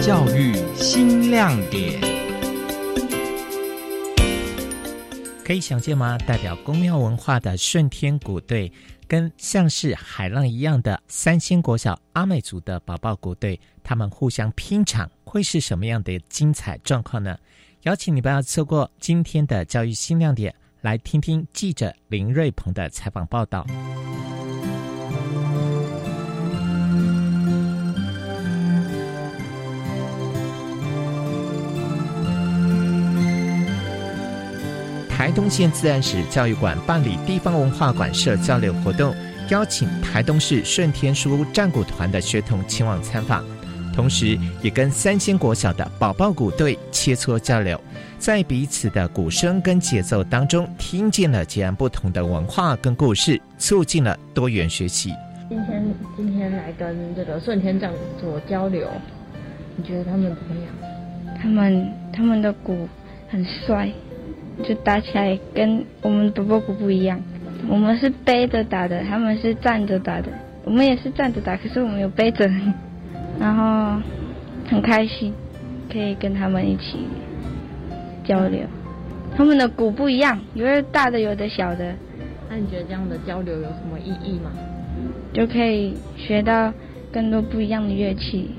教育新亮点。可以想见吗？代表公庙文化的顺天鼓队，跟像是海浪一样的三星国小阿美族的宝宝鼓队，他们互相拼场，会是什么样的精彩状况呢？邀请你不要错过今天的教育新亮点，来听听记者林瑞鹏的采访报道。台东县自然史教育馆办理地方文化馆社交流活动，邀请台东市顺天书战鼓团的学童前往参访，同时也跟三星国小的宝宝鼓队切磋交流，在彼此的鼓声跟节奏当中，听见了截然不同的文化跟故事，促进了多元学习。今天今天来跟这个顺天战做交流，你觉得他们怎么样？他们他们的鼓很帅。就打起来跟我们宝宝鼓不一样，我们是背着打的，他们是站着打的。我们也是站着打，可是我们有背着，然后很开心，可以跟他们一起交流。他们的鼓不一样，有的大的，有的小的。那你觉得这样的交流有什么意义吗？就可以学到更多不一样的乐器。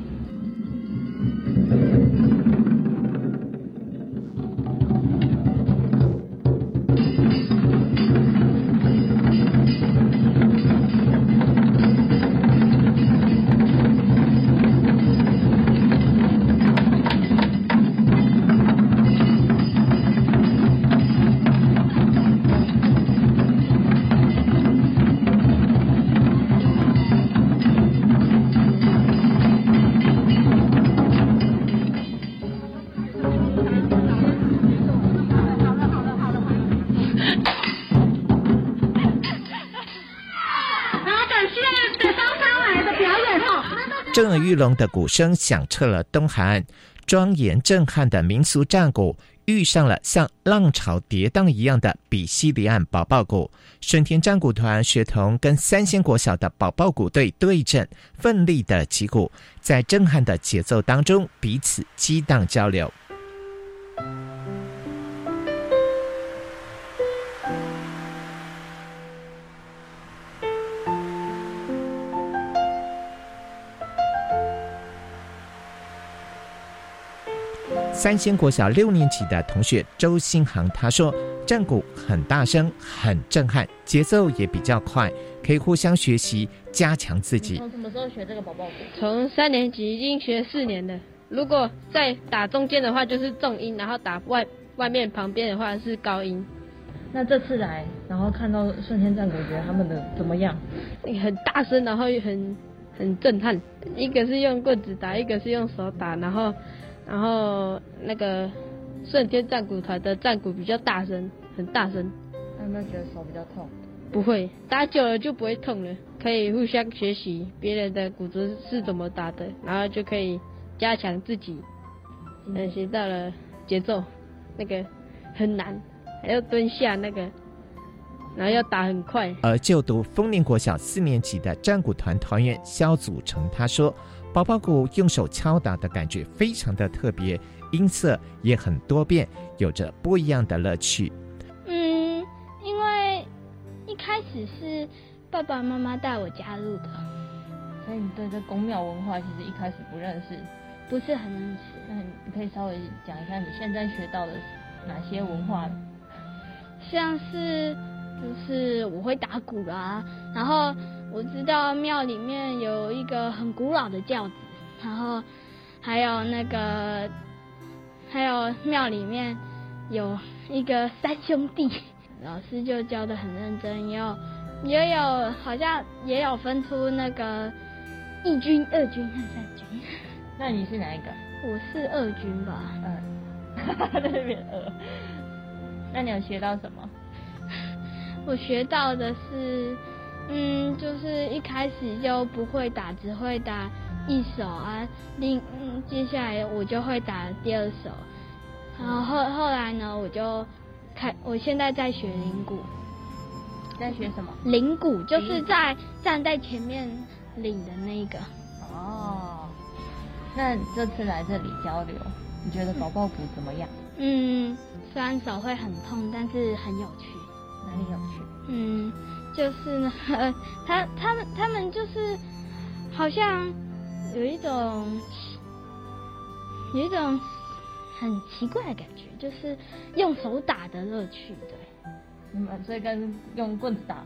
震耳欲聋的鼓声响彻了东海岸，庄严震撼的民俗战鼓遇上了像浪潮跌宕一样的比西里岸宝宝鼓。顺天战鼓团学童跟三仙国小的宝宝鼓队对阵，奋力的击鼓，在震撼的节奏当中彼此激荡交流。三仙国小六年级的同学周新航他说：“战鼓很大声，很震撼，节奏也比较快，可以互相学习，加强自己。”从什么时候学这个宝宝鼓？从三年级已经学四年了。如果在打中间的话就是重音，然后打外外面旁边的话是高音。那这次来，然后看到顺天战鼓，觉得他们的怎么样？很大声，然后又很很震撼。一个是用棍子打，一个是用手打，然后。然后那个瞬间战鼓团的战鼓比较大声，很大声。有没有觉得手比较痛？不会，打久了就不会痛了。可以互相学习别人的鼓子是怎么打的，然后就可以加强自己。嗯，学到了节奏，那个很难，还要蹲下那个，然后要打很快。而就读丰年国小四年级的战鼓团团员肖祖成他说。宝宝鼓用手敲打的感觉非常的特别，音色也很多变，有着不一样的乐趣。嗯，因为一开始是爸爸妈妈带我加入的，所以你对这宫庙文化其实一开始不认识，不是很认识。那你可以稍微讲一下你现在学到的哪些文化？像是就是我会打鼓啦，然后。我知道庙里面有一个很古老的轿子，然后还有那个，还有庙里面有一个三兄弟，老师就教的很认真，也有也有好像也有分出那个一军、二军和三军。那你是哪一个？我是二军吧。嗯，那边二。那你有学到什么？我学到的是。嗯，就是一开始就不会打，只会打一手啊。另嗯，接下来我就会打第二手。然后后后来呢，我就开，我现在在学铃鼓。在学什么？铃鼓就是在站在前面领的那个。哦。那这次来这里交流，你觉得宝宝鼓怎么样？嗯，虽然手会很痛，但是很有趣。哪里有趣？嗯，就是呢，他他们他们就是好像有一种有一种很奇怪的感觉，就是用手打的乐趣，对。嗯，所以跟用棍子打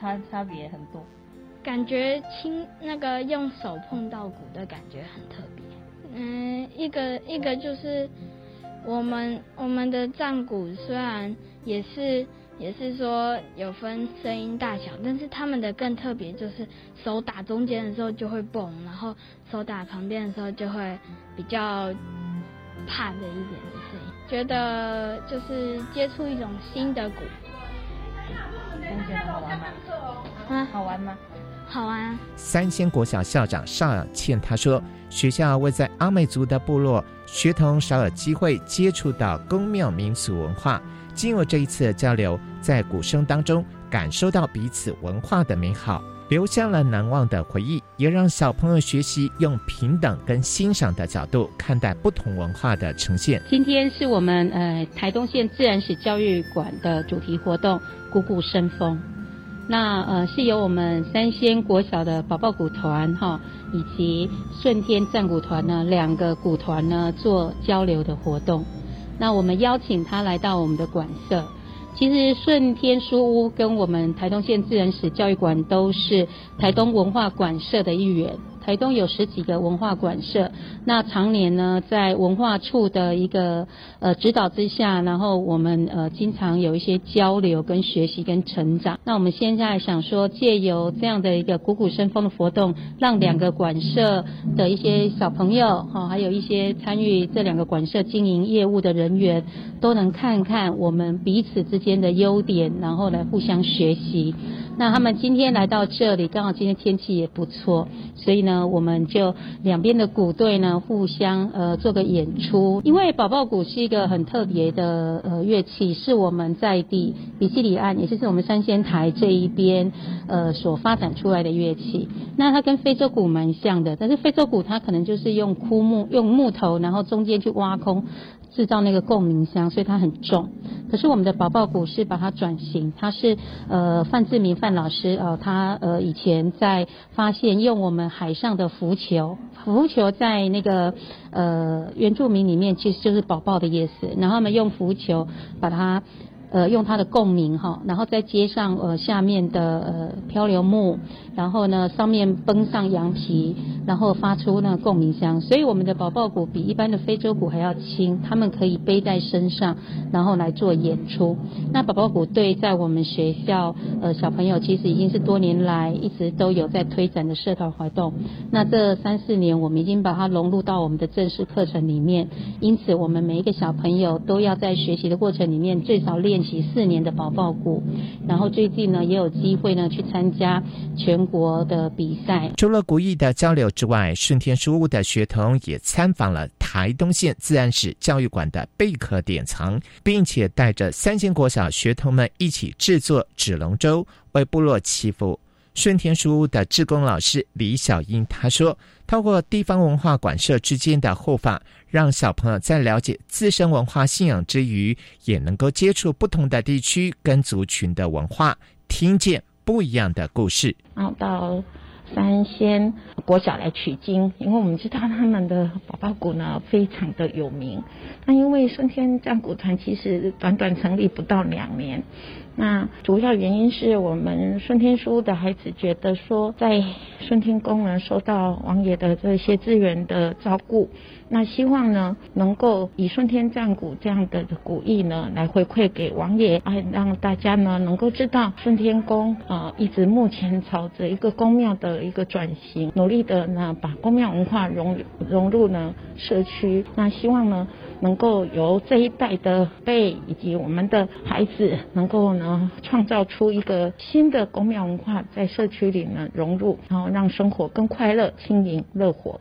差差别很多。感觉轻那个用手碰到鼓的感觉很特别。嗯，一个一个就是我们我们的战鼓虽然也是也是说有分声音大小，但是他们的更特别，就是手打中间的时候就会蹦，然后手打旁边的时候就会比较怕的一点的声音。觉得就是接触一种新的鼓。好玩吗？好玩？啊！三仙国小校长邵雅倩他说：“学校位在阿美族的部落，学童少有机会接触到宫庙民俗文化。经过这一次的交流，在鼓声当中感受到彼此文化的美好，留下了难忘的回忆，也让小朋友学习用平等跟欣赏的角度看待不同文化的呈现。今天是我们呃台东县自然史教育馆的主题活动‘鼓鼓生风’。”那呃是由我们三仙国小的宝宝鼓团哈，以及顺天战鼓团呢两个鼓团呢做交流的活动。那我们邀请他来到我们的馆舍。其实顺天书屋跟我们台东县自然史教育馆都是台东文化馆社的一员。台东有十几个文化馆舍，那常年呢在文化处的一个呃指导之下，然后我们呃经常有一些交流跟学习跟成长。那我们现在想说，借由这样的一个鼓鼓生风的活动，让两个馆舍的一些小朋友哈，还有一些参与这两个馆舍经营业务的人员，都能看看我们彼此之间的优点，然后来互相学习。那他们今天来到这里，刚好今天天气也不错，所以呢，我们就两边的鼓队呢互相呃做个演出。因为宝宝鼓是一个很特别的呃乐器，是我们在地比基里岸，也就是我们三仙台这一边呃所发展出来的乐器。那它跟非洲鼓蛮像的，但是非洲鼓它可能就是用枯木用木头，然后中间去挖空。制造那个共鸣箱，所以它很重。可是我们的宝宝鼓是把它转型，它是呃范志明范老师呃他呃以前在发现用我们海上的浮球，浮球在那个呃原住民里面其实就是宝宝的意思，然后他们用浮球把它。呃，用它的共鸣哈，然后再接上呃下面的呃漂流木，然后呢上面绷上羊皮，然后发出那个共鸣箱。所以我们的宝宝鼓比一般的非洲鼓还要轻，他们可以背在身上，然后来做演出。那宝宝鼓队在我们学校呃小朋友其实已经是多年来一直都有在推展的社团活动。那这三四年我们已经把它融入到我们的正式课程里面，因此我们每一个小朋友都要在学习的过程里面最少练。习四年的宝宝鼓，然后最近呢也有机会呢去参加全国的比赛。除了国艺的交流之外，顺天书屋的学童也参访了台东县自然史教育馆的贝壳典藏，并且带着三星国小学童们一起制作纸龙舟，为部落祈福。顺天书屋的志工老师李小英他说：“透过地方文化馆社之间的互访，让小朋友在了解自身文化信仰之余，也能够接触不同的地区跟族群的文化，听见不一样的故事。”然后到三仙国小来取经，因为我们知道他们的宝宝鼓呢非常的有名。那因为顺天战鼓团其实短短成立不到两年。那主要原因是我们顺天书的孩子觉得说，在顺天宫呢受到王爷的这些资源的照顾，那希望呢能够以顺天战鼓这样的鼓意呢来回馈给王爷，啊让大家呢能够知道顺天宫啊一直目前朝着一个宫庙的一个转型，努力的呢把宫庙文化融融入呢社区，那希望呢。能够由这一代的辈以及我们的孩子，能够呢创造出一个新的公庙文化，在社区里呢融入，然后让生活更快乐、轻盈、乐活。